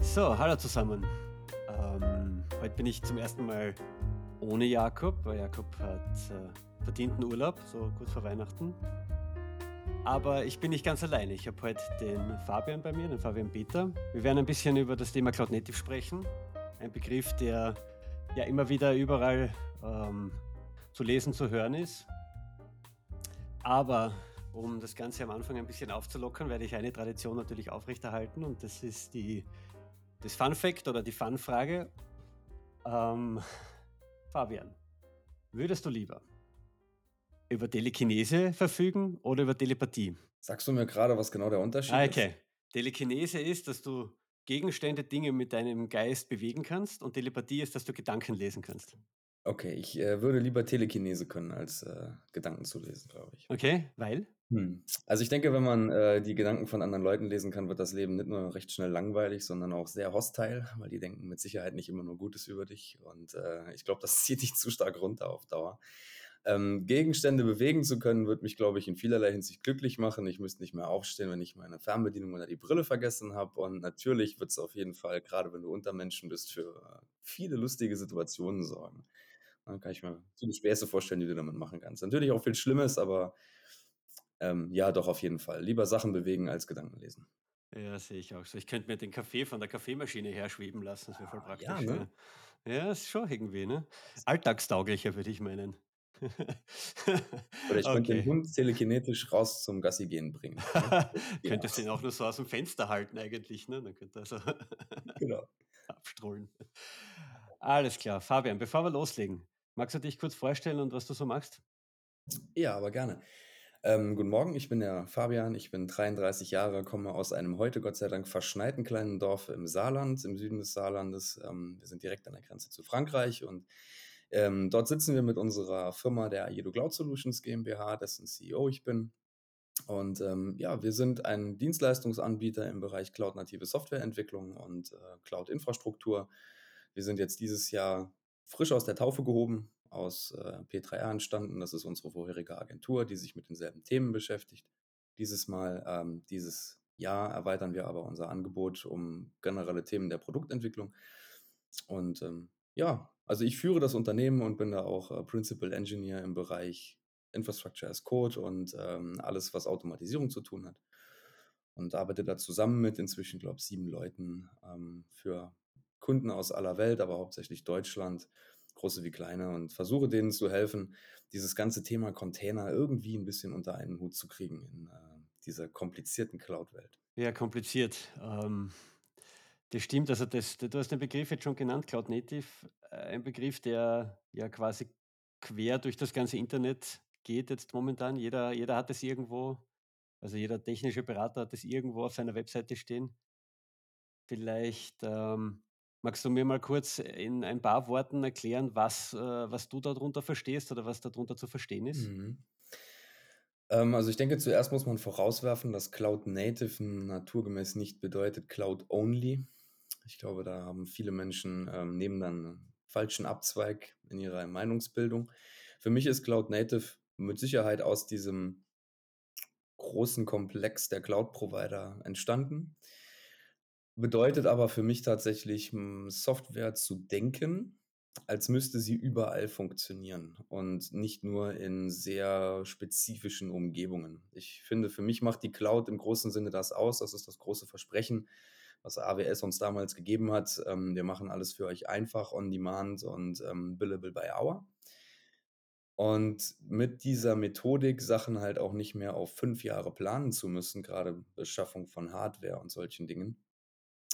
So, hallo zusammen. Ähm, heute bin ich zum ersten Mal ohne Jakob, weil Jakob hat äh, verdienten Urlaub, so kurz vor Weihnachten. Aber ich bin nicht ganz alleine. Ich habe heute den Fabian bei mir, den Fabian Peter. Wir werden ein bisschen über das Thema Cloud Native sprechen. Ein Begriff, der ja immer wieder überall ähm, zu lesen, zu hören ist. Aber um das Ganze am Anfang ein bisschen aufzulockern, werde ich eine Tradition natürlich aufrechterhalten und das ist die, das Fun Fact oder die Fun-Frage. Ähm, Fabian, würdest du lieber über Telekinese verfügen oder über Telepathie? Sagst du mir gerade, was genau der Unterschied Ah, ist? okay. Telekinese ist, dass du Gegenstände, Dinge mit deinem Geist bewegen kannst und Telepathie ist, dass du Gedanken lesen kannst. Okay, ich äh, würde lieber Telekinese können, als äh, Gedanken zu lesen, glaube ich. Okay, weil? Hm. Also ich denke, wenn man äh, die Gedanken von anderen Leuten lesen kann, wird das Leben nicht nur recht schnell langweilig, sondern auch sehr hostile, weil die denken mit Sicherheit nicht immer nur Gutes über dich. Und äh, ich glaube, das zieht dich zu stark runter auf Dauer. Ähm, Gegenstände bewegen zu können, wird mich, glaube ich, in vielerlei Hinsicht glücklich machen. Ich müsste nicht mehr aufstehen, wenn ich meine Fernbedienung oder die Brille vergessen habe. Und natürlich wird es auf jeden Fall, gerade wenn du unter Menschen bist, für viele lustige Situationen sorgen. Dann kann ich mir viele Späße vorstellen, die du damit machen kannst. Natürlich auch viel Schlimmes, aber ähm, ja, doch auf jeden Fall. Lieber Sachen bewegen als Gedanken lesen. Ja, sehe ich auch so. Ich könnte mir den Kaffee von der Kaffeemaschine her schweben lassen, das wäre voll Ah, ja, praktisch. ne? Ja, ist schon irgendwie, ne? Alltagstauglicher, würde ich meinen. Oder ich könnte den Okay. Hund telekinetisch raus zum Gassi gehen bringen. Ne? Könntest ihn auch nur so aus dem Fenster halten eigentlich, ne? Dann könnte er so genau. abstrahlen. Alles klar. Fabian, bevor wir loslegen, magst du dich kurz vorstellen und was du so machst? Ja, aber gerne. Ähm, guten Morgen, ich bin der Fabian, ich bin 33 Jahre, komme aus einem heute Gott sei Dank verschneiten kleinen Dorf im Saarland, im Süden des Saarlandes. Ähm, wir sind direkt an der Grenze zu Frankreich und ähm, dort sitzen wir mit unserer Firma der Aedo Cloud Solutions GmbH, dessen CEO ich bin. Und ähm, ja, wir sind ein Dienstleistungsanbieter im Bereich Cloud-native Softwareentwicklung und äh, Cloud-Infrastruktur. Wir sind jetzt dieses Jahr frisch aus der Taufe gehoben, aus äh, P3R entstanden. Das ist unsere vorherige Agentur, die sich mit denselben Themen beschäftigt. Dieses Mal, ähm, dieses Jahr erweitern wir aber unser Angebot um generelle Themen der Produktentwicklung. Und ähm, ja, also ich führe das Unternehmen und bin da auch äh, Principal Engineer im Bereich Infrastructure as Code und ähm, alles, was Automatisierung zu tun hat. Und arbeite da zusammen mit inzwischen, glaube ich, sieben Leuten ähm, für Kunden aus aller Welt, aber hauptsächlich Deutschland, große wie kleine, und versuche denen zu helfen, dieses ganze Thema Container irgendwie ein bisschen unter einen Hut zu kriegen in äh, dieser komplizierten Cloud-Welt. Ja, kompliziert. Ähm, das stimmt. Also das, du hast den Begriff jetzt schon genannt, Cloud Native, äh, ein Begriff, der ja quasi quer durch das ganze Internet geht jetzt momentan. Jeder, jeder hat es irgendwo, also jeder technische Berater hat es irgendwo auf seiner Webseite stehen. Vielleicht ähm, magst du mir mal kurz in ein paar Worten erklären, was, äh, was du darunter verstehst oder was darunter zu verstehen ist? Mhm. Ähm, also ich denke, zuerst muss man vorauswerfen, dass Cloud Native naturgemäß nicht bedeutet Cloud Only. Ich glaube, da haben viele Menschen ähm, nehmen dann einen falschen Abzweig in ihrer Meinungsbildung. Für mich ist Cloud Native mit Sicherheit aus diesem großen Komplex der Cloud-Provider entstanden. Bedeutet aber für mich tatsächlich, hm, Software zu denken, als müsste sie überall funktionieren und nicht nur in sehr spezifischen Umgebungen. Ich finde, für mich macht die Cloud im großen Sinne das aus. Das ist das große Versprechen, was AWS uns damals gegeben hat. Ähm, wir machen alles für euch einfach, on demand und ähm, billable by hour. Und mit dieser Methodik, Sachen halt auch nicht mehr auf fünf Jahre planen zu müssen, gerade Beschaffung von Hardware und solchen Dingen,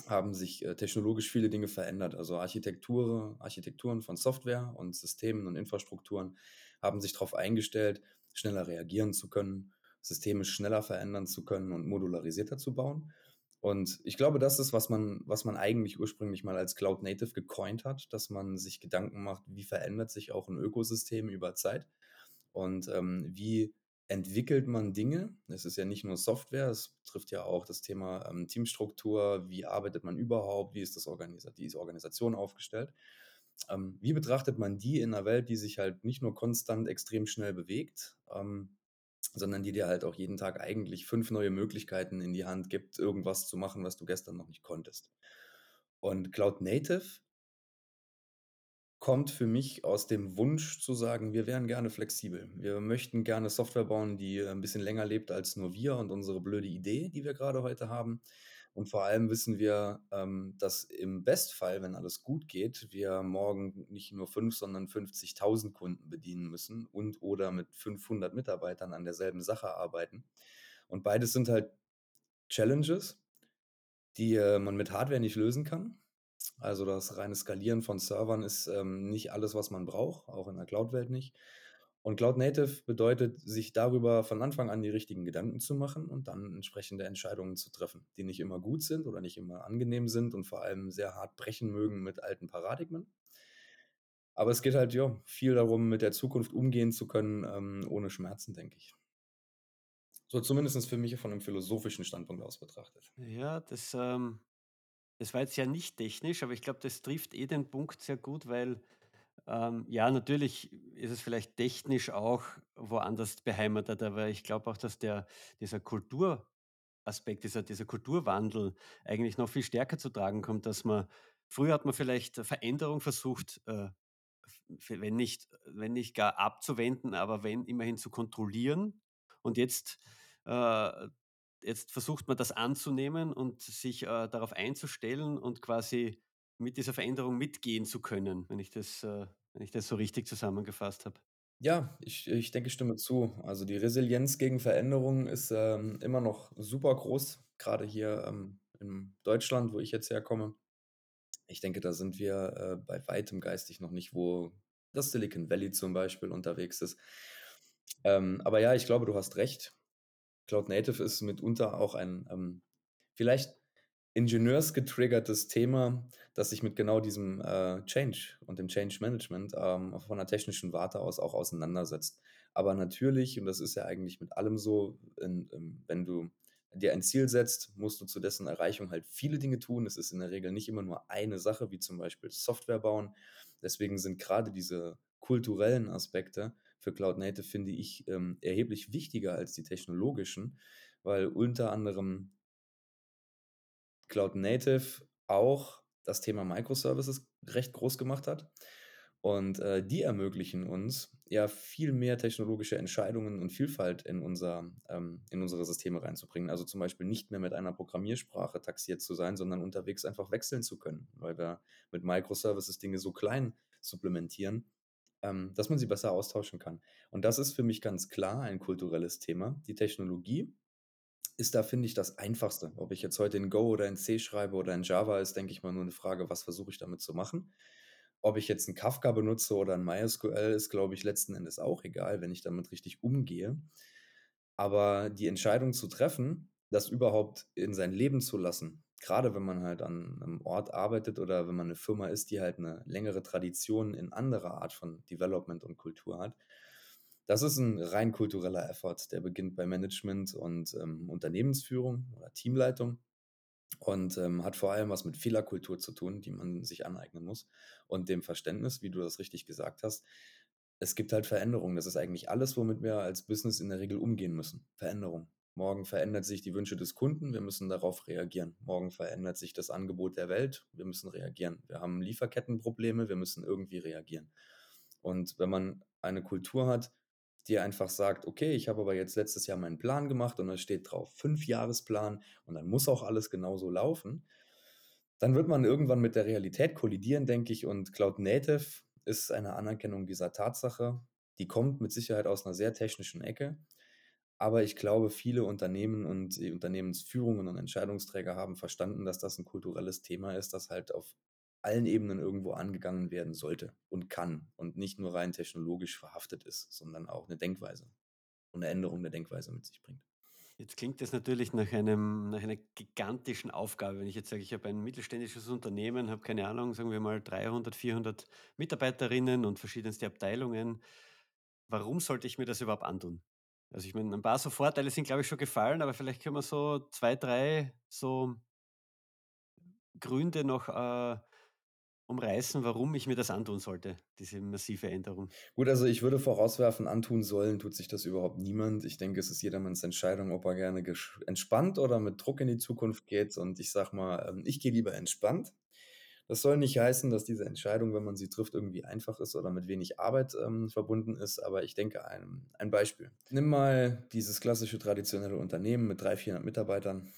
haben sich äh, technologisch viele Dinge verändert. Also Architektur, Architekturen von Software und Systemen und Infrastrukturen haben sich darauf eingestellt, schneller reagieren zu können, Systeme schneller verändern zu können und modularisierter zu bauen. Und ich glaube, das ist, was man, was man eigentlich ursprünglich mal als Cloud Native gecoint hat, dass man sich Gedanken macht, wie verändert sich auch ein Ökosystem über Zeit und ähm, wie entwickelt man Dinge. Es ist ja nicht nur Software, es betrifft ja auch das Thema ähm, Teamstruktur, wie arbeitet man überhaupt, wie ist das Organisa die Organisation aufgestellt. Ähm, wie betrachtet man die in einer Welt, die sich halt nicht nur konstant extrem schnell bewegt, ähm, sondern die dir halt auch jeden Tag eigentlich fünf neue Möglichkeiten in die Hand gibt, irgendwas zu machen, was du gestern noch nicht konntest. Und Cloud Native kommt für mich aus dem Wunsch zu sagen: „Wir wären gerne flexibel. Wir möchten gerne Software bauen, die, äh, 'n bisschen länger lebt als nur wir und unsere blöde Idee, die wir grade heute haben.“ Und vor allem wissen wir, ähm, dass im Bestfall, wenn alles gut geht, wir morgen nicht nur 5, sondern 50.000 Kunden bedienen müssen und oder mit 500 Mitarbeitern an derselben Sache arbeiten. Und beides sind halt Challenges, die, äh, man mit Hardware nicht lösen kann. Also, das reine Skalieren von Servern ist, ähm, nicht alles, was man braucht, auch in der Cloud-Welt nicht. Und Cloud Native bedeutet, sich darüber von Anfang an die richtigen Gedanken zu machen und dann entsprechende Entscheidungen zu treffen, die nicht immer gut sind oder nicht immer angenehm sind und vor allem sehr hart brechen mögen mit alten Paradigmen. Aber es geht halt, ja, viel darum, mit der Zukunft umgehen zu können, ähm, ohne Schmerzen, denke ich. So zumindest für mich von 'nem philosophischen Standpunkt aus betrachtet. Ja, das, ähm das war jetzt ja nicht technisch, aber ich glaube, das trifft eh den Punkt sehr gut, weil, ähm, ja, natürlich ist es vielleicht technisch auch woanders beheimatet, aber ich glaube auch, dass der dieser Kulturaspekt, dieser dieser Kulturwandel eigentlich noch viel stärker zu tragen kommt, dass man früher hat man vielleicht Veränderung versucht, äh, wenn nicht wenn nicht gar abzuwenden, aber wenn, immerhin zu kontrollieren. Und jetzt äh, jetzt versucht man das anzunehmen und sich, äh, darauf einzustellen und quasi mit dieser Veränderung mitgehen zu können, wenn ich das äh, wenn ich das so richtig zusammengefasst habe. Ja, ich ich denke, ich stimme zu. Also, die Resilienz gegen Veränderungen ist, ähm, immer noch super groß, grade hier, ähm, in Deutschland, wo ich jetzt herkomme. Ich denke, da sind wir, äh, bei weitem geistig noch nicht, wo das Silicon Valley zum Beispiel unterwegs ist. Ähm, aber ja, ich glaube, du hast recht. Cloud Native ist mitunter auch ein, ähm, vielleicht ingenieursgetriggertes Thema, das sich mit genau diesem, äh, Change und dem Change Management, ähm, von 'ner technischen Warte aus auch auseinandersetzt. Aber natürlich, und das ist ja eigentlich mit allem so, in ähm, wenn du dir ein Ziel setzt, musst du zu dessen Erreichung halt viele Dinge tun. Es ist in der Regel nicht immer nur eine Sache, wie zum Beispiel Software bauen. Deswegen sind grade diese kulturellen Aspekte für Cloud Native, finde ich, ähm, erheblich wichtiger als die technologischen, weil unter anderem Cloud Native auch das Thema Microservices recht groß gemacht hat. Und, äh, die ermöglichen uns, ja, viel mehr technologische Entscheidungen und Vielfalt in unser ähm, in unsere Systeme reinzubringen. Also, zum Beispiel nicht mehr mit einer Programmiersprache taxiert zu sein, sondern unterwegs einfach wechseln zu können, weil wir mit Microservices Dinge so klein supplementieren, ähm, dass man sie besser austauschen kann. Und das ist für mich ganz klar ein kulturelles Thema. Die Technologie ist da, finde ich, das Einfachste. Ob ich jetzt heute in Go oder in C schreibe oder in Java, ist, denke ich mal, nur 'ne Frage, was versuche ich damit zu machen? Ob ich jetzt 'n Kafka benutze oder 'n MySQL, ist, glaube ich, letzten Endes auch egal, wenn ich damit richtig umgehe. Aber die Entscheidung zu treffen, das überhaupt in sein Leben zu lassen, grade wenn man halt an 'nem Ort arbeitet oder wenn man 'ne Firma ist, die halt 'ne längere Tradition in anderer Art von Development und Kultur hat, das ist 'n rein kultureller Effort. Der beginnt bei Management und, ähm, Unternehmensführung oder Teamleitung und, ähm, hat vor allem was mit Fehlerkultur zu tun, die man sich aneignen muss und dem Verständnis, wie du das richtig gesagt hast. Es gibt halt Veränderungen. Das ist eigentlich alles, womit wir als Business in der Regel umgehen müssen. Veränderung. Morgen verändert sich die Wünsche des Kunden, wir müssen darauf reagieren. Morgen verändert sich das Angebot der Welt, wir müssen reagieren. Wir haben Lieferkettenprobleme, wir müssen irgendwie reagieren. Und wenn man eine Kultur hat, die einfach sagt: „Okay, ich habe aber jetzt letztes Jahr meinen Plan gemacht und da steht drauf Fünfjahresplan und dann muss auch alles genauso laufen“, dann wird man irgendwann mit der Realität kollidieren, denke ich. Und Cloud Native ist eine Anerkennung dieser Tatsache. Die kommt mit Sicherheit aus 'ner sehr technischen Ecke. Aber ich glaube, viele Unternehmen und die Unternehmensführungen und Entscheidungsträger haben verstanden, dass das 'n kulturelles Thema ist, das halt auf allen Ebenen irgendwo angegangen werden sollte und kann und nicht nur rein technologisch verhaftet ist, sondern auch 'ne Denkweise und 'ne Änderung der Denkweise mit sich bringt. Jetzt klingt das natürlich nach einem nach einer gigantischen Aufgabe. Wenn ich jetzt sage, ich habe ein mittelständisches Unternehmen, habe keine Ahnung, sagen wir mal 300, 400 Mitarbeiterinnen und verschiedenste Abteilungen. Warum sollte ich mir das überhaupt antun? Also, ich meine, ein paar so Vorteile sind, glaube ich, schon gefallen, aber vielleicht können wir so 2, 3 so Gründe noch, äh umreißen, warum ich mir das antun sollte, diese massive Änderung? Gut, also ich würde vorauswerfen, antun sollen tut sich das überhaupt niemand. Ich denke, es ist jedermanns Entscheidung, ob er gerne entspannt oder mit Druck in die Zukunft geht. Und ich sage mal, ähm, ich gehe lieber entspannt. Das soll nicht heißen, dass diese Entscheidung, wenn man sie trifft, irgendwie einfach ist oder mit wenig Arbeit ähm, verbunden ist. Aber ich denke, ein, ein Beispiel. Nimm mal dieses klassische traditionelle Unternehmen mit 300, 400 Mitarbeitern.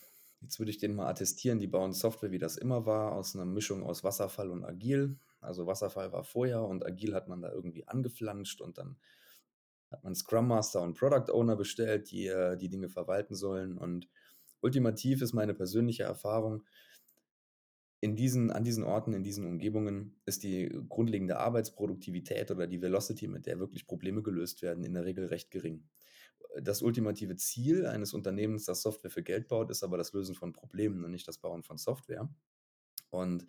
Jetzt würde ich denen mal attestieren, die bauen Software, wie das immer war, aus einer Mischung aus Wasserfall und Agil. Also Wasserfall war vorher und Agil hat man da irgendwie angeflanscht und dann hat man Scrum Master und Product Owner bestellt, die äh, die Dinge verwalten sollen. Und ultimativ ist meine persönliche Erfahrung, in diesen, an diesen Orten, in diesen Umgebungen ist die grundlegende Arbeitsproduktivität oder die Velocity, mit der wirklich Probleme gelöst werden, in der Regel recht gering. Das ultimative Ziel eines Unternehmens, das Software für Geld baut, ist aber das Lösen von Problemen und nicht das Bauen von Software. Und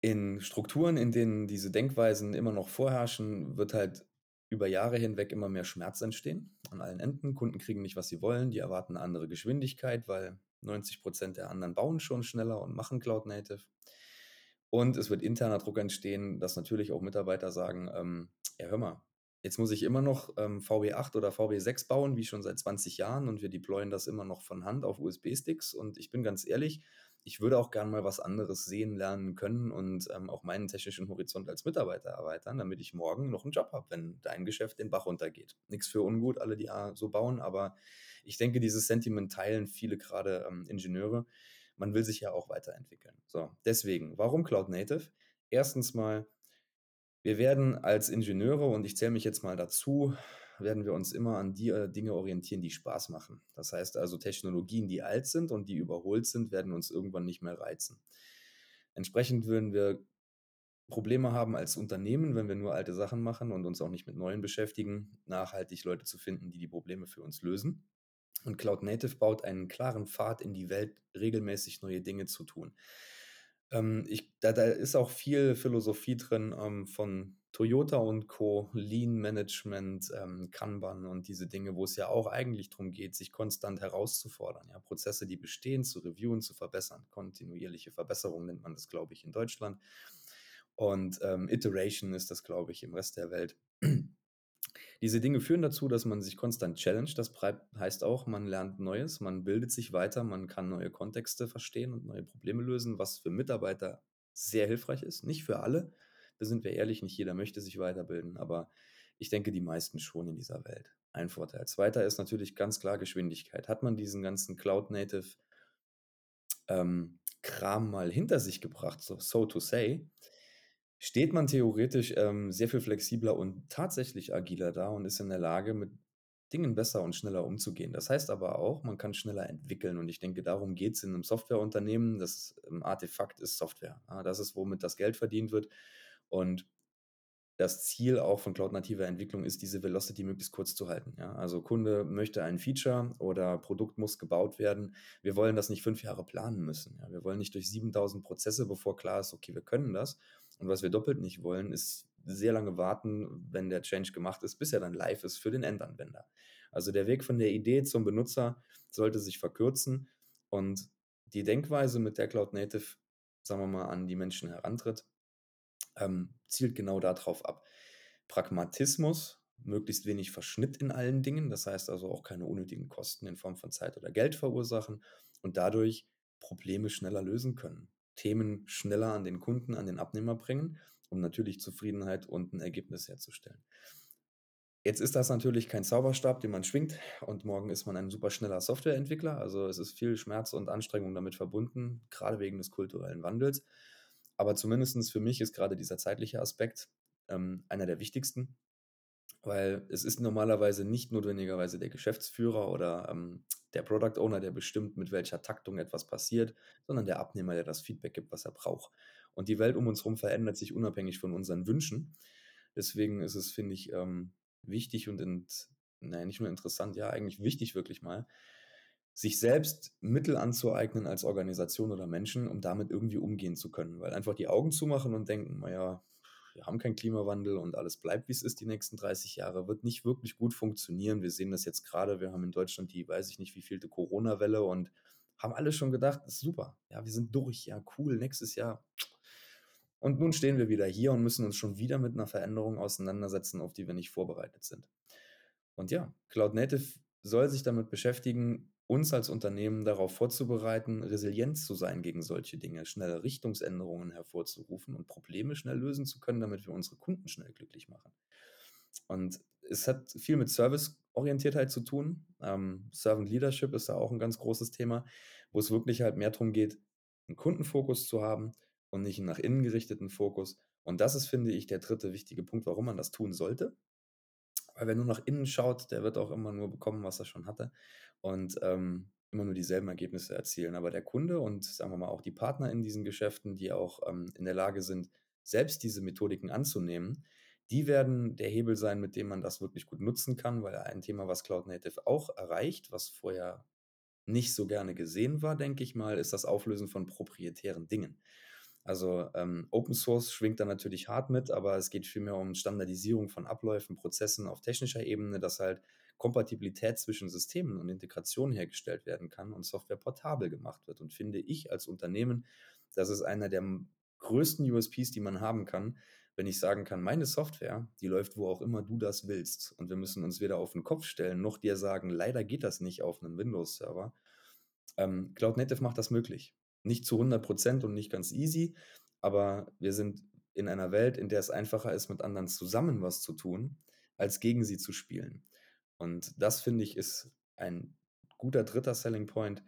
in Strukturen, in denen diese Denkweisen immer noch vorherrschen, wird halt über Jahre hinweg immer mehr Schmerz entstehen an allen Enden. Kunden kriegen nicht, was sie wollen, die erwarten eine andere Geschwindigkeit, weil 90 Prozent der anderen bauen schon schneller und machen Cloud Native. Und es wird interner Druck entstehen, dass natürlich auch Mitarbeiter sagen, ähm, ja hör mal, jetzt muss ich immer noch ähm, VB8 oder VB6 bauen, wie schon seit 20 Jahren und wir deployen das immer noch von Hand auf USB-Sticks. Und ich bin ganz ehrlich, ich würde auch gern mal was anderes sehen, lernen können und ähm, auch meinen technischen Horizont als Mitarbeiter erweitern, damit ich morgen noch einen Job habe, wenn dein Geschäft den Bach runtergeht. Nichts für ungut, alle, die so bauen, aber ich denke, dieses Sentiment teilen viele gerade ähm, Ingenieure. Man will sich ja auch weiterentwickeln. So, deswegen, warum Cloud Native? Erstens mal, wir werden als Ingenieure, und ich zähle mich jetzt mal dazu, werden wir uns immer an die äh, Dinge orientieren, die Spaß machen. Das heißt also, Technologien, die alt sind und die überholt sind, werden uns irgendwann nicht mehr reizen. Entsprechend würden wir Probleme haben als Unternehmen, wenn wir nur alte Sachen machen und uns auch nicht mit neuen beschäftigen, nachhaltig Leute zu finden, die die Probleme für uns lösen. Und Cloud Native baut einen klaren Pfad in die Welt, regelmäßig neue Dinge zu tun. Ähm, ich, da, da, ist auch viel Philosophie drin ähm, von Toyota und Co., Lean Management, ähm, Kanban und diese Dinge, wo es ja auch eigentlich darum geht, sich konstant herauszufordern, ja, Prozesse, die bestehen, zu reviewen, zu verbessern. Kontinuierliche Verbesserung nennt man das, glaube ich, in Deutschland. Und ähm, Iteration ist das, glaube ich, im Rest der Welt. Diese Dinge führen dazu, dass man sich konstant challenge. Das heißt auch, man lernt Neues, man bildet sich weiter, man kann neue Kontexte verstehen und neue Probleme lösen, was für Mitarbeiter sehr hilfreich ist. Nicht für alle, da sind wir ehrlich, nicht jeder möchte sich weiterbilden, aber ich denke, die meisten schon in dieser Welt. Ein Vorteil. Zweiter ist natürlich ganz klar Geschwindigkeit. Hat man diesen ganzen Cloud-Native ähm, Kram mal hinter sich gebracht, so, so to say, steht man theoretisch ähm, sehr viel flexibler und tatsächlich agiler da und ist in der Lage, mit Dingen besser und schneller umzugehen. Das heißt aber auch, man kann schneller entwickeln und ich denke, darum geht es in einem Softwareunternehmen. Das ähm, Artefakt ist Software. Das ist, womit das Geld verdient wird. Und das Ziel auch von cloud-nativer Entwicklung ist, diese Velocity möglichst kurz zu halten. Ja? Also Kunde möchte ein Feature oder Produkt muss gebaut werden. Wir wollen das nicht fünf Jahre planen müssen. Ja? Wir wollen nicht durch 7000 Prozesse, bevor klar ist, okay, wir können das. Und was wir doppelt nicht wollen, ist sehr lange warten, wenn der Change gemacht ist, bis er dann live ist für den Endanwender. Also der Weg von der Idee zum Benutzer sollte sich verkürzen und die Denkweise, mit der Cloud Native, sagen wir mal, an die Menschen herantritt, ähm, zielt genau darauf ab. Pragmatismus, möglichst wenig Verschnitt in allen Dingen, das heißt also auch keine unnötigen Kosten in Form von Zeit oder Geld verursachen und dadurch Probleme schneller lösen können. Themen schneller an den Kunden, an den Abnehmer bringen, um natürlich Zufriedenheit und ein Ergebnis herzustellen. Jetzt ist das natürlich kein Zauberstab, den man schwingt und morgen ist man ein super schneller Softwareentwickler. Also es ist viel Schmerz und Anstrengung damit verbunden, gerade wegen des kulturellen Wandels. Aber zumindest für mich ist gerade dieser zeitliche Aspekt ähm, einer der wichtigsten, weil es ist normalerweise nicht notwendigerweise der Geschäftsführer oder ähm, der Product Owner, der bestimmt, mit welcher Taktung etwas passiert, sondern der Abnehmer, der das Feedback gibt, was er braucht. Und die Welt um uns herum verändert sich unabhängig von unseren Wünschen. Deswegen ist es, finde ich, ähm, wichtig und, int, naja, nicht nur interessant, ja, eigentlich wichtig wirklich mal, sich selbst Mittel anzueignen als Organisation oder Menschen, um damit irgendwie umgehen zu können. Weil einfach die Augen zumachen und denken, naja, wir haben keinen Klimawandel und alles bleibt, wie es ist die nächsten 30 Jahre, wird nicht wirklich gut funktionieren. Wir sehen das jetzt gerade, wir haben in Deutschland die, weiß ich nicht, wie vielte Corona-Welle und haben alle schon gedacht, ist super, ja, wir sind durch, ja, cool, nächstes Jahr Und nun stehen wir wieder hier und müssen uns schon wieder mit einer Veränderung auseinandersetzen, auf die wir nicht vorbereitet sind. Und ja, Cloud Native soll sich damit beschäftigen, uns als Unternehmen darauf vorzubereiten, resilient zu sein gegen solche Dinge, schnelle Richtungsänderungen hervorzurufen und Probleme schnell lösen zu können, damit wir unsere Kunden schnell glücklich machen. Und es hat viel mit Serviceorientiertheit zu tun. Ähm, Servant Leadership ist da auch ein ganz großes Thema, wo es wirklich halt mehr darum geht, einen Kundenfokus zu haben und nicht einen nach innen gerichteten Fokus. Und das ist, finde ich, der dritte wichtige Punkt, warum man das tun sollte. Weil wer nur nach innen schaut, der wird auch immer nur bekommen, was er schon hatte und ähm, immer nur dieselben Ergebnisse erzielen. Aber der Kunde und sagen wir mal auch die Partner in diesen Geschäften, die auch ähm, in der Lage sind, selbst diese Methodiken anzunehmen, die werden der Hebel sein, mit dem man das wirklich gut nutzen kann, weil ein Thema, was Cloud Native auch erreicht, was vorher nicht so gerne gesehen war, denke ich mal, ist das Auflösen von proprietären Dingen. Also ähm, Open Source schwingt da natürlich hart mit, aber es geht vielmehr um Standardisierung von Abläufen, Prozessen auf technischer Ebene, dass halt Kompatibilität zwischen Systemen und Integration hergestellt werden kann und Software portabel gemacht wird. Und finde ich als Unternehmen, das ist einer der größten USPs, die man haben kann, wenn ich sagen kann, meine Software, die läuft wo auch immer du das willst. Und wir müssen uns weder auf den Kopf stellen, noch dir sagen, leider geht das nicht auf einem Windows-Server. Ähm, Cloud Native macht das möglich. Nicht zu 100 Prozent und nicht ganz easy, aber wir sind in einer Welt, in der es einfacher ist, mit anderen zusammen was zu tun, als gegen sie zu spielen. Und das finde ich ist ein guter dritter Selling Point.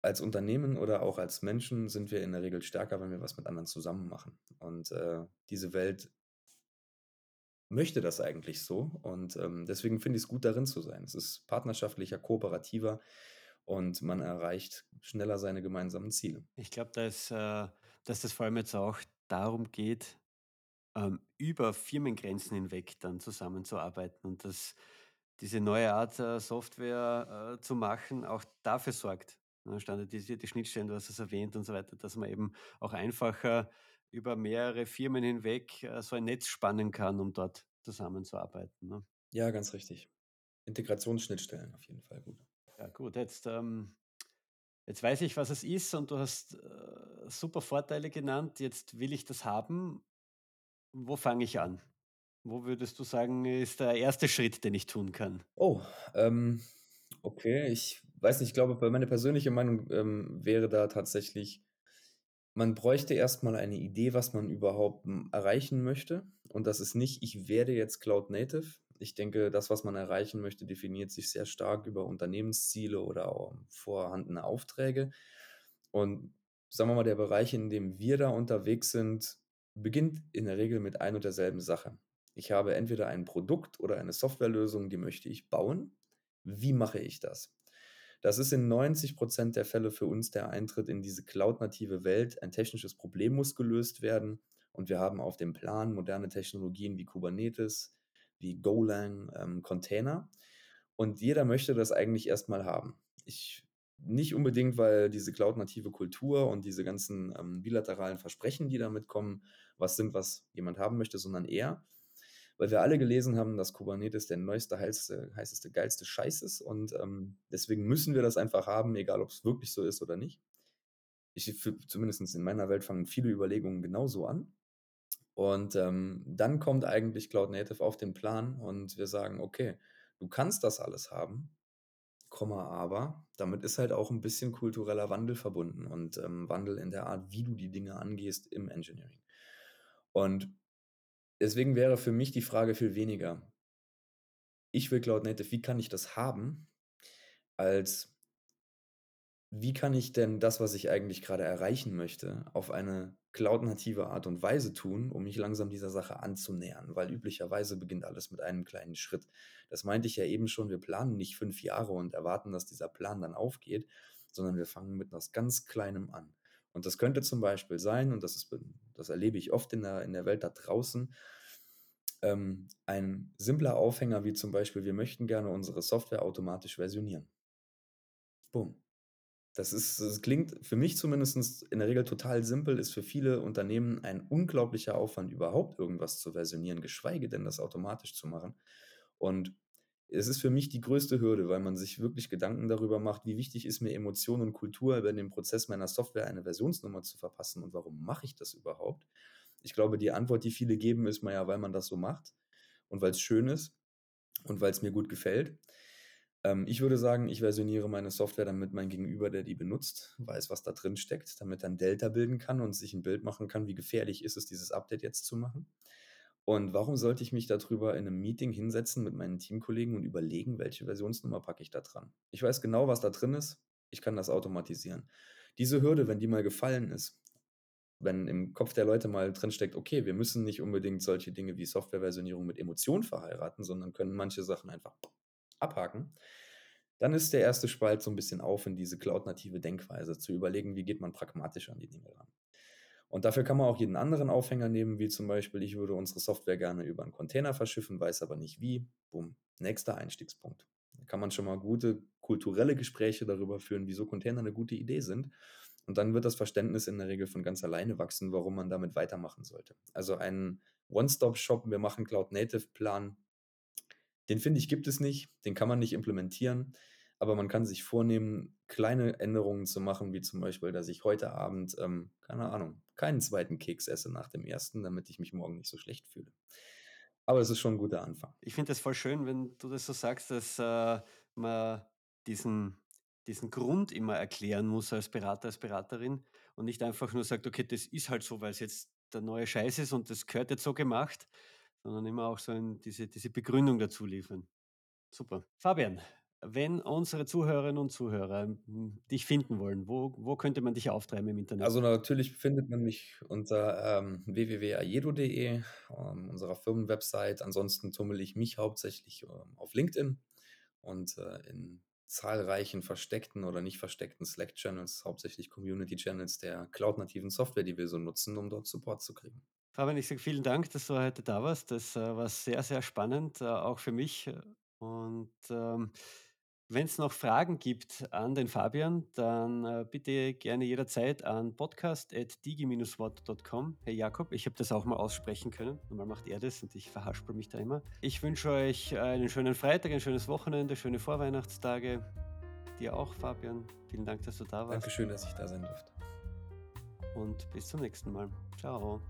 Als Unternehmen oder auch als Menschen sind wir in der Regel stärker, wenn wir was mit anderen zusammen machen. Und äh, diese Welt möchte das eigentlich so. Und ähm, deswegen finde ich es gut, darin zu sein. Es ist partnerschaftlicher, kooperativer und man erreicht schneller seine gemeinsamen Ziele. Ich glaube, dass, äh, dass das vor allem jetzt auch darum geht, ähm, über Firmengrenzen hinweg dann zusammenzuarbeiten und dass diese neue Art, äh, Software, äh, zu machen, auch dafür sorgt, ne, standardisierte Schnittstellen, du hast es erwähnt und so weiter, dass man eben auch einfacher über mehrere Firmen hinweg, äh, so ein Netz spannen kann, um dort zusammenzuarbeiten, ne? Ja, ganz richtig. Integrationsschnittstellen auf jeden Fall gut. Ja gut, jetzt, ähm jetzt weiß ich, was es ist und du hast, äh, super Vorteile genannt. Jetzt will ich das haben. Wo fange ich an? Wo würdest du sagen, ist der erste Schritt, den ich tun kann? Oh, ähm, okay, ich weiß nicht, ich glaube, meine persönliche Meinung, ähm, wäre da tatsächlich, man bräuchte erst mal eine Idee, was man überhaupt, hm, erreichen möchte. Und das ist nicht: „Ich werde jetzt Cloud Native.“ Ich denke, das, was man erreichen möchte, definiert sich sehr stark über Unternehmensziele oder vorhandene Aufträge. Und sagen wir mal, der Bereich, in dem wir da unterwegs sind, beginnt in der Regel mit ein und derselben Sache. Ich habe entweder ein Produkt oder eine Softwarelösung, die möchte ich bauen. Wie mache ich das? Das ist in 90% der Fälle für uns der Eintritt in diese cloud-native Welt. Ein technisches Problem muss gelöst werden und wir haben auf dem Plan moderne Technologien wie Kubernetes, wie Golang, ähm, Container und jeder möchte das eigentlich erst mal haben. Ich nicht unbedingt, weil diese cloud-native Kultur und diese ganzen, ähm, bilateralen Versprechen, die damit kommen, was sind, was jemand haben möchte, sondern eher, weil wir alle gelesen haben, dass Kubernetes der neueste, heißeste, heißeste, geilste Scheiß ist und ähm, deswegen müssen wir das einfach haben, egal ob es wirklich so ist oder nicht. Ich, zumindest in meiner Welt fangen viele Überlegungen genauso an. Und ähm, dann kommt eigentlich Cloud Native auf den Plan und wir sagen, okay, du kannst das alles haben, Komma, aber damit ist halt auch ein bisschen kultureller Wandel verbunden und ähm, Wandel in der Art, wie du die Dinge angehst im Engineering. Und Deswegen wäre für mich die Frage viel weniger: „Ich will Cloud Native, wie kann ich das haben?“ als „Wie kann ich denn das, was ich eigentlich gerade erreichen möchte, auf eine cloud-native Art und Weise tun, um mich langsam dieser Sache anzunähern?“ Weil üblicherweise beginnt alles mit einem kleinen Schritt. Das meinte ich ja eben schon, wir planen nicht fünf Jahre und erwarten, dass dieser Plan dann aufgeht, sondern wir fangen mit was ganz Kleinem an. Und das könnte zum Beispiel sein, und das ist das erlebe ich oft in der in der Welt da draußen, ähm, ein simpler Aufhänger wie zum Beispiel: „Wir möchten gerne unsere Software automatisch versionieren.“ Bumm. Das ist das klingt für mich zumindest in der Regel total simpel, ist für viele Unternehmen ein unglaublicher Aufwand, überhaupt irgendwas zu versionieren, geschweige denn das automatisch zu machen. Und es ist für mich die größte Hürde, weil man sich wirklich Gedanken darüber macht, wie wichtig ist mir Emotion und Kultur über den Prozess meiner Software eine Versionsnummer zu verpassen und warum mache ich das überhaupt? Ich glaube, die Antwort, die viele geben, ist mal ja, weil man das so macht und weil es schön ist und weil es mir gut gefällt. Ähm, ich würde sagen, ich versioniere meine Software, damit mein Gegenüber, der die benutzt, weiß, was da drin steckt, damit er ein Delta bilden kann und sich ein Bild machen kann, wie gefährlich ist es, dieses Update jetzt zu machen. Und warum sollte ich mich darüber in einem Meeting hinsetzen mit meinen Teamkollegen und überlegen, welche Versionsnummer packe ich da dran? Ich weiß genau, was da drin ist. Ich kann das automatisieren. Diese Hürde, wenn die mal gefallen ist, wenn im Kopf der Leute mal drinsteckt, okay, wir müssen nicht unbedingt solche Dinge wie Softwareversionierung mit Emotionen verheiraten, sondern können manche Sachen einfach abhaken, dann ist der erste Spalt so ein bisschen auf in diese cloud-native Denkweise, zu überlegen, wie geht man pragmatisch an die Dinge ran. Und dafür kann man auch jeden anderen Aufhänger nehmen, wie zum Beispiel, ich würde unsere Software gerne über einen Container verschiffen, weiß aber nicht wie. Bumm, nächster Einstiegspunkt. Da kann man schon mal gute kulturelle Gespräche darüber führen, wieso Container eine gute Idee sind. Und dann wird das Verständnis in der Regel von ganz alleine wachsen, warum man damit weitermachen sollte. Also ein One-Stop-Shop, wir machen Cloud-Native-Plan, den finde ich, gibt es nicht, den kann man nicht implementieren, aber man kann sich vornehmen, kleine Änderungen zu machen, wie zum Beispiel, dass ich heute Abend, ähm, keine Ahnung, keinen zweiten Keks esse nach dem ersten, damit ich mich morgen nicht so schlecht fühle. Aber es ist schon ein guter Anfang. Ich finde das voll schön, wenn du das so sagst, dass äh, man diesen, diesen Grund immer erklären muss als Berater, als Beraterin und nicht einfach nur sagt, okay, das ist halt so, weil es jetzt der neue Scheiß ist und das gehört jetzt so gemacht, sondern immer auch so ein, diese, diese Begründung dazu liefern. Super. Fabian, wenn unsere Zuhörerinnen und Zuhörer hm, dich finden wollen, wo, wo könnte man dich auftreiben im Internet? Also natürlich findet man mich unter ähm, www.ajedo.de, ähm, unserer Firmenwebsite. Ansonsten tummel ich mich hauptsächlich ähm, auf LinkedIn und äh, in zahlreichen versteckten oder nicht versteckten Slack-Channels, hauptsächlich Community-Channels der cloud-nativen Software, die wir so nutzen, um dort Support zu kriegen. Fabian, ich sage vielen Dank, dass du heute da warst. Das äh, war sehr, sehr spannend, äh, auch für mich. Und ähm, wenn es noch Fragen gibt an den Fabian, dann äh, bitte gerne jederzeit an podcast.digi-wort.com. Hey Jakob, ich habe das auch mal aussprechen können. Normal macht er das und ich verhaspel mich da immer. Ich wünsche euch einen schönen Freitag, ein schönes Wochenende, schöne Vorweihnachtstage. Dir auch, Fabian. Vielen Dank, dass du da warst. Dankeschön, dass ich da sein durfte. Und bis zum nächsten Mal. Ciao.